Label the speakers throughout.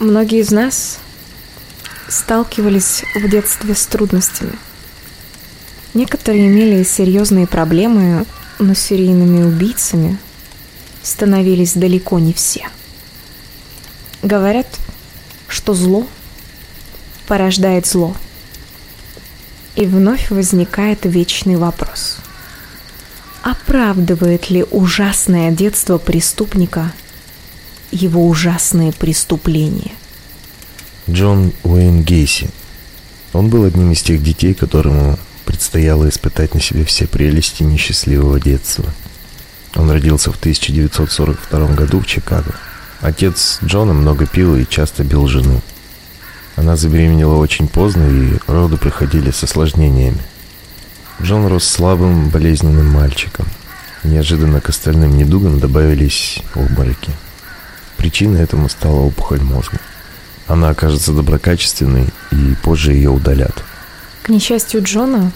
Speaker 1: Многие из нас сталкивались в детстве с трудностями. Некоторые имели серьезные проблемы, но серийными убийцами становились далеко не все. Говорят, что зло порождает зло. И вновь возникает вечный вопрос. Оправдывает ли ужасное детство преступника его ужасные преступления?
Speaker 2: Джон Уэйн Гейси. Он был одним из тех детей, которому предстояло испытать на себе все прелести несчастливого детства. Он родился в 1942 году в Чикаго. Отец Джона много пил и часто бил жену. Она забеременела очень поздно, и роды приходили с осложнениями. Джон рос слабым, болезненным мальчиком. Неожиданно к остальным недугам добавились обмороки. Причиной этому стала опухоль мозга. Она окажется доброкачественной, и позже ее удалят.
Speaker 1: К несчастью Джона,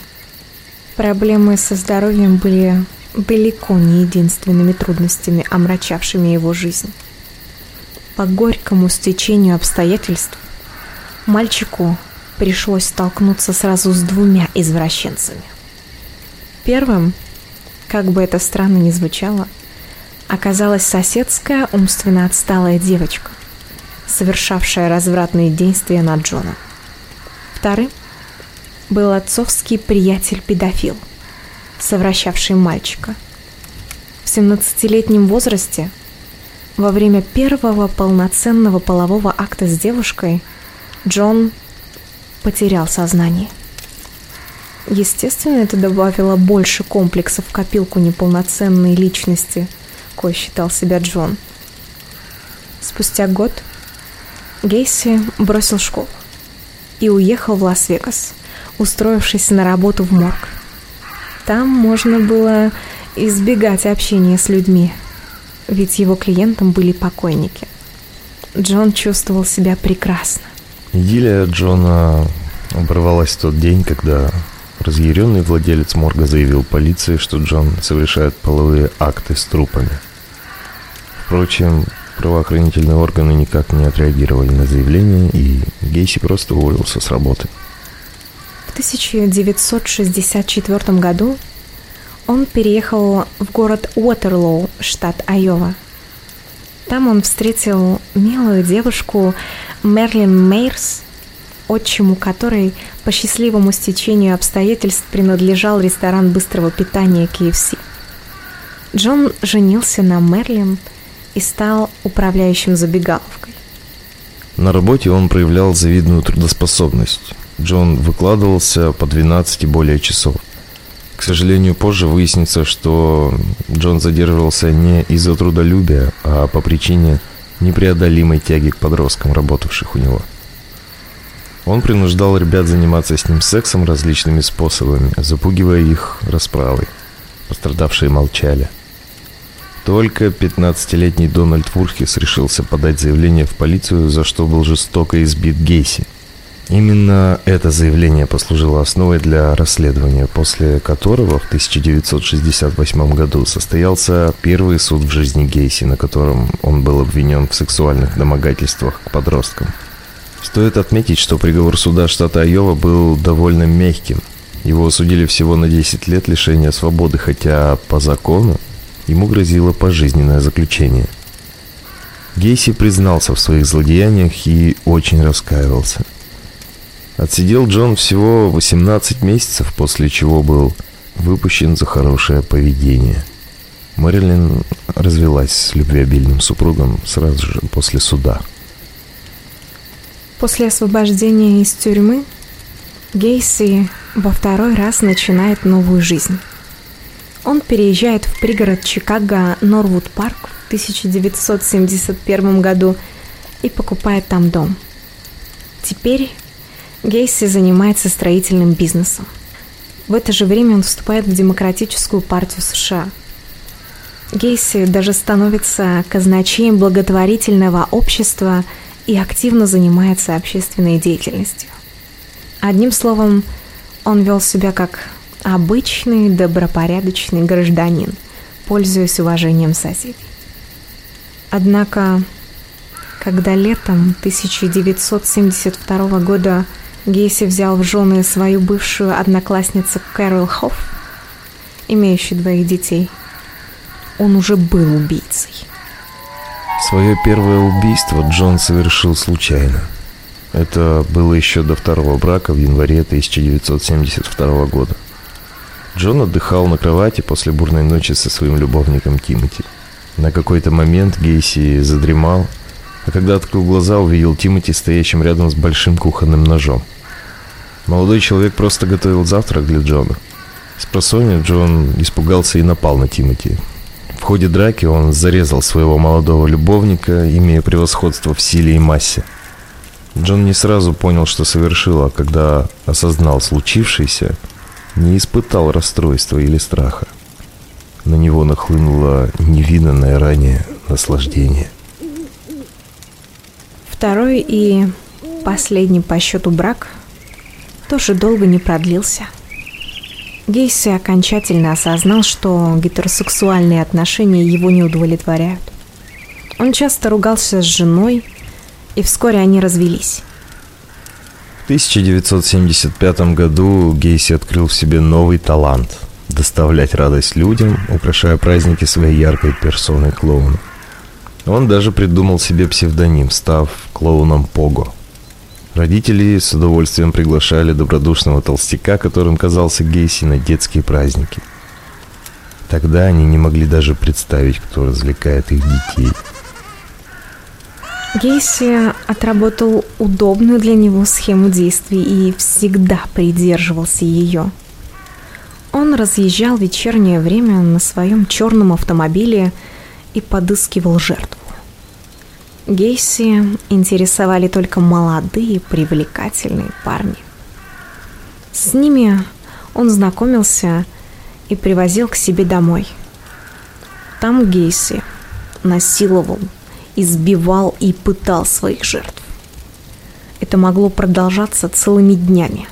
Speaker 1: проблемы со здоровьем были далеко не единственными трудностями, омрачавшими его жизнь. По горькому стечению обстоятельств мальчику пришлось столкнуться сразу с двумя извращенцами. Первым, как бы это странно ни звучало, оказалась соседская умственно отсталая девочка, совершавшая развратные действия над Джоном. Вторым был отцовский приятель-педофил, совращавший мальчика. В 17-летнем возрасте, во время первого полноценного полового акта с девушкой, Джон потерял сознание. Естественно, это добавило больше комплексов в копилку неполноценной личности, кой считал себя Джон. Спустя год Гейси бросил школу и уехал в Лас-Вегас, устроившись на работу в морг. Там можно было избегать общения с людьми, ведь его клиентом были покойники. Джон чувствовал себя прекрасно.
Speaker 2: Идиллия Джона оборвалась в тот день, когда разъяренный владелец морга заявил полиции, что Джон совершает половые акты с трупами. Впрочем, правоохранительные органы никак не отреагировали на заявление, и Гейси просто уволился с работы.
Speaker 1: В 1964 году он переехал в город Уотерлоу, штат Айова. Там он встретил милую девушку Мерлин Мейерс, отчиму которой по счастливому стечению обстоятельств принадлежал ресторан быстрого питания KFC. Джон женился на Мерлин и стал управляющим забегаловкой.
Speaker 2: На работе он проявлял завидную трудоспособность. Джон выкладывался по 12 и более часов. К сожалению, позже выяснится, что Джон задерживался не из-за трудолюбия, а по причине непреодолимой тяги к подросткам, работавших у него. Он принуждал ребят заниматься с ним сексом различными способами, запугивая их расправой. Пострадавшие молчали. Только 15-летний Дональд Вурхис решился подать заявление в полицию, за что был жестоко избит Гейси. Именно это заявление послужило основой для расследования, после которого в 1968 году состоялся первый суд в жизни Гейси, на котором он был обвинен в сексуальных домогательствах к подросткам. Стоит отметить, что приговор суда штата Айова был довольно мягким. Его осудили всего на 10 лет лишения свободы, хотя по закону ему грозило пожизненное заключение. Гейси признался в своих злодеяниях и очень раскаивался – Отсидел Джон всего 18 месяцев, после чего был выпущен за хорошее поведение. Мэрилин развелась с любвеобильным супругом сразу же после суда.
Speaker 1: После освобождения из тюрьмы Гейси во второй раз начинает новую жизнь. Он переезжает в пригород Чикаго Норвуд Парк в 1971 году и покупает там дом. Теперь Гейси занимается строительным бизнесом. В это же время он вступает в Демократическую партию США. Гейси даже становится казначеем благотворительного общества и активно занимается общественной деятельностью. Одним словом, он вел себя как обычный добропорядочный гражданин, пользуясь уважением соседей. Однако Когда летом 1972 года Гейси взял в жены свою бывшую одноклассницу Кэрол Хофф, имеющую двоих детей, он уже был убийцей.
Speaker 2: Свое первое убийство Джон совершил случайно. Это было еще до второго брака в январе 1972 года. Джон отдыхал на кровати после бурной ночи со своим любовником Тимоти. На какой-то момент Гейси задремал, а когда открыл глаза, увидел Тимоти стоящим рядом с большим кухонным ножом. Молодой человек просто готовил завтрак для Джона. С просонья Джон испугался и напал на Тимоти. В ходе драки он зарезал своего молодого любовника, имея превосходство в силе и массе. Джон не сразу понял, что совершил, а когда осознал случившееся, не испытал расстройства или страха. На него нахлынуло невиданное ранее наслаждение.
Speaker 1: Второй и последний по счету брак тоже долго не продлился. Гейси окончательно осознал, что гетеросексуальные отношения его не удовлетворяют. Он часто ругался с женой, и вскоре они развелись.
Speaker 2: В 1975 году Гейси открыл в себе новый талант – доставлять радость людям, украшая праздники своей яркой персоной клоуна. Он даже придумал себе псевдоним, став клоуном Пого. Родители с удовольствием приглашали добродушного толстяка, которым казался Гейси, на детские праздники. Тогда они не могли даже представить, кто развлекает их детей –
Speaker 1: Гейси отработал удобную для него схему действий и всегда придерживался ее. Он разъезжал вечернее время на своем черном автомобиле и подыскивал жертву. Гейси интересовали только молодые, привлекательные парни. С ними он знакомился и привозил к себе домой. Там Гейси насиловал, избивал и пытал своих жертв. Это могло продолжаться целыми днями.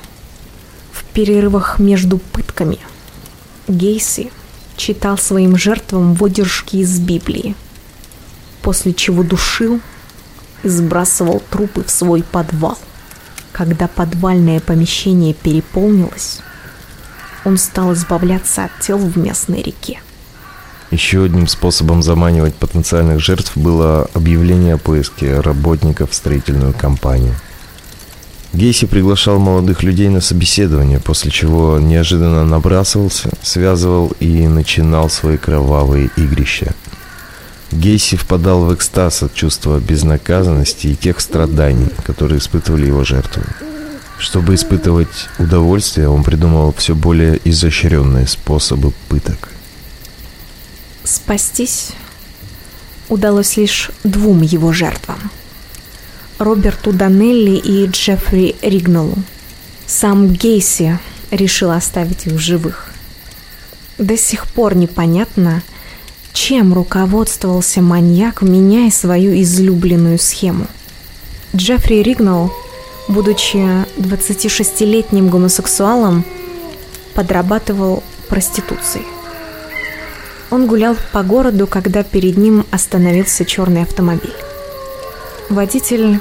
Speaker 1: В перерывах между пытками Гейси читал своим жертвам выдержки из Библии, после чего душил и сбрасывал трупы в свой подвал. Когда подвальное помещение переполнилось, он стал избавляться от тел в местной реке.
Speaker 2: Еще одним способом заманивать потенциальных жертв было объявление о поиске работников в строительную компанию. Гейси приглашал молодых людей на собеседование, после чего неожиданно набрасывался, связывал и начинал свои кровавые игрища. Гейси впадал в экстаз от чувства безнаказанности и тех страданий, которые испытывали его жертвы. Чтобы испытывать удовольствие, он придумывал все более изощренные способы пыток.
Speaker 1: Спастись удалось лишь двум его жертвам – Роберту Данелли и Джеффри Ригнолу. Сам Гейси решил оставить их в живых. До сих пор непонятно, чем руководствовался маньяк, меняя свою излюбленную схему. Джеффри Ригнол, будучи 26-летним гомосексуалом, подрабатывал проституцией. Он гулял по городу, когда перед ним остановился черный автомобиль. Водитель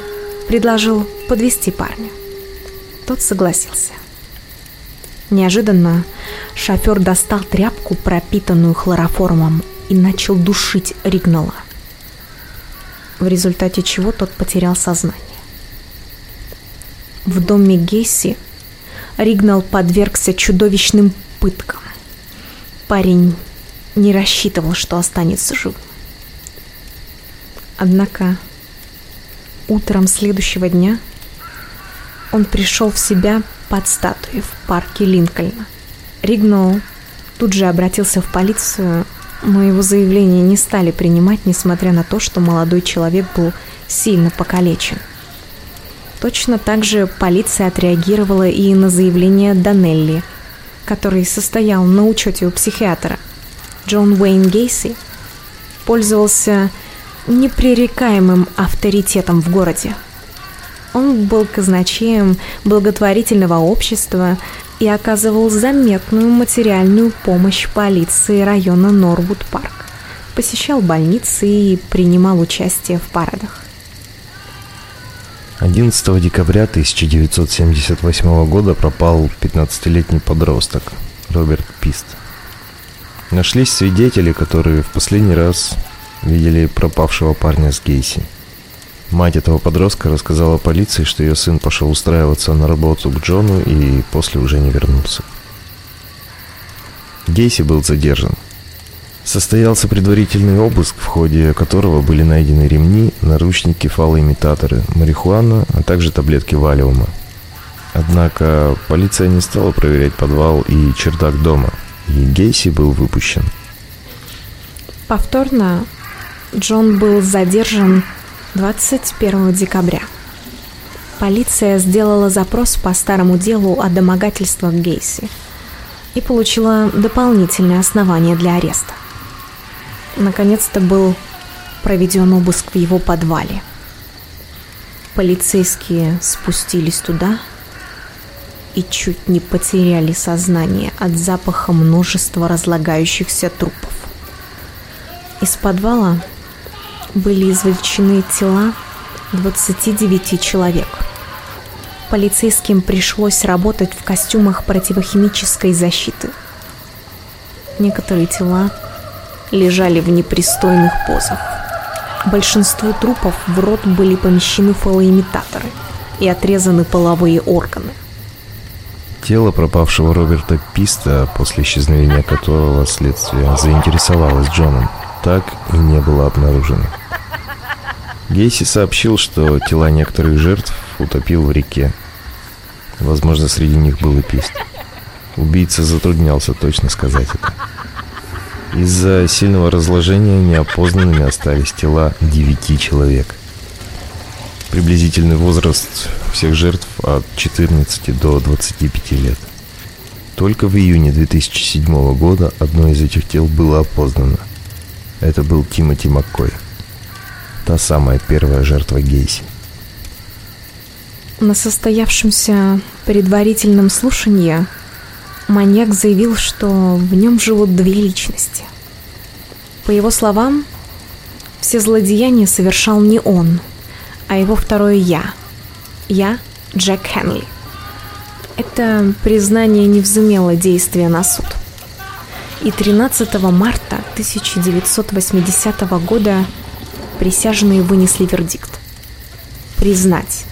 Speaker 1: предложил подвести парня. Тот согласился. Неожиданно шофер достал тряпку, пропитанную хлороформом, и начал душить Ригнала, в результате чего тот потерял сознание. В доме Гейси Ригнал подвергся чудовищным пыткам. Парень не рассчитывал, что останется жив. Однако утром следующего дня он пришел в себя под статуей в парке Линкольна. Ригнол тут же обратился в полицию, но его заявление не стали принимать, несмотря на то, что молодой человек был сильно покалечен. Точно так же полиция отреагировала и на заявление Данелли, который состоял на учете у психиатра – Джон Уэйн Гейси пользовался непререкаемым авторитетом в городе. Он был казначеем благотворительного общества и оказывал заметную материальную помощь полиции района Норвуд-Парк, посещал больницы и принимал участие в парадах.
Speaker 2: 11 декабря 1978 года пропал 15-летний подросток Роберт Пист. Нашлись свидетели, которые в последний раз видели пропавшего парня с Гейси. Мать этого подростка рассказала полиции, что ее сын пошел устраиваться на работу к Джону и после уже не вернулся. Гейси был задержан – Состоялся предварительный обыск, в ходе которого были найдены ремни, наручники, фалоимитаторы, марихуана, а также таблетки валиума. Однако полиция не стала проверять подвал и чердак дома, и Гейси был выпущен.
Speaker 1: Повторно Джон был задержан 21 декабря. Полиция сделала запрос по старому делу о домогательствах Гейси и получила дополнительное основание для ареста. Наконец-то был проведен обыск в его подвале. Полицейские спустились туда и чуть не потеряли сознание от запаха множества разлагающихся трупов. Из подвала были извлечены тела 29 человек. Полицейским пришлось работать в костюмах противохимической защиты. Некоторые тела лежали в непристойных позах. Большинству трупов в рот были помещены фалоимитаторы и отрезаны половые органы.
Speaker 2: Тело пропавшего Роберта Писта, после исчезновения которого следствие заинтересовалось Джоном, так и не было обнаружено. Гейси сообщил, что тела некоторых жертв утопил в реке. Возможно, среди них был и Пист. Убийца затруднялся точно сказать это. Из-за сильного разложения неопознанными остались тела девяти человек. Приблизительный возраст всех жертв от 14 до 25 лет. Только в июне 2007 года одно из этих тел было опознано. Это был Тимоти Маккой. Та самая первая жертва Гейси.
Speaker 1: На состоявшемся предварительном слушании маньяк заявил, что в нем живут две личности. По его словам, все злодеяния совершал не он, а его второе «я». «Я» Джек Хенли. Это признание не взымело действия на суд. И 13 марта 1980 года присяжные вынесли вердикт. Признать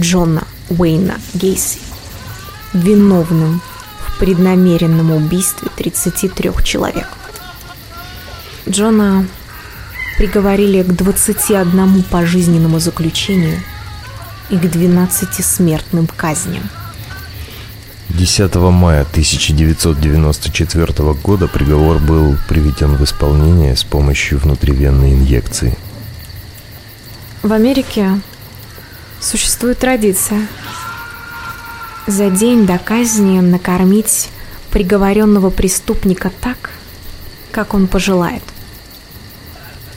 Speaker 1: Джона Уэйна Гейси виновным преднамеренном убийстве 33 человек. Джона приговорили к 21 пожизненному заключению и к 12 смертным казням.
Speaker 2: 10 мая 1994 года приговор был приведен в исполнение с помощью внутривенной инъекции.
Speaker 1: В Америке существует традиция – за день до казни накормить приговоренного преступника так, как он пожелает.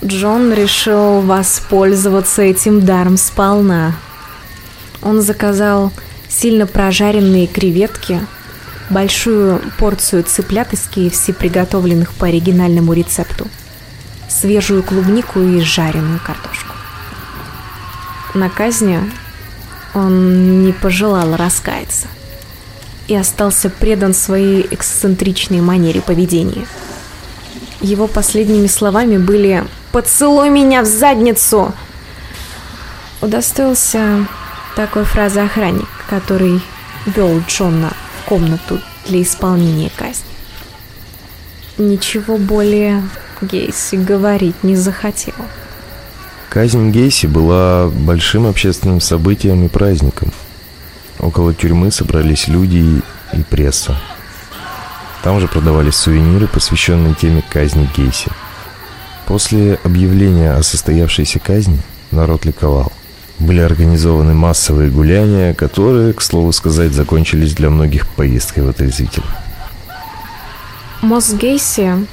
Speaker 1: Джон решил воспользоваться этим даром сполна. Он заказал сильно прожаренные креветки, большую порцию цыплят из KFC, приготовленных по оригинальному рецепту, свежую клубнику и жареную картошку. На казни он не пожелал раскаяться и остался предан своей эксцентричной манере поведения. Его последними словами были «Поцелуй меня в задницу!» Удостоился такой фразы охранник, который вел Джона в комнату для исполнения казни. Ничего более Гейси говорить не захотел.
Speaker 2: Казнь Гейси была большим общественным событием и праздником. Около тюрьмы собрались люди и пресса. Там же продавались сувениры, посвященные теме казни Гейси. После объявления о состоявшейся казни народ ликовал. Были организованы массовые гуляния, которые, к слову сказать, закончились для многих поездкой в отрезвитель.
Speaker 1: Мозг Гейси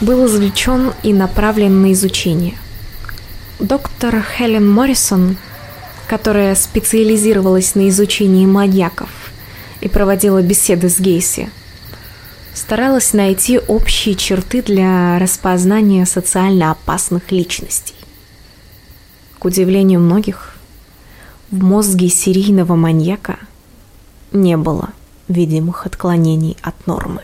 Speaker 1: был извлечен и направлен на изучение – Доктор Хелен Моррисон, которая специализировалась на изучении маньяков и проводила беседы с Гейси, старалась найти общие черты для распознания социально опасных личностей. К удивлению многих, В мозге серийного маньяка не было видимых отклонений от нормы.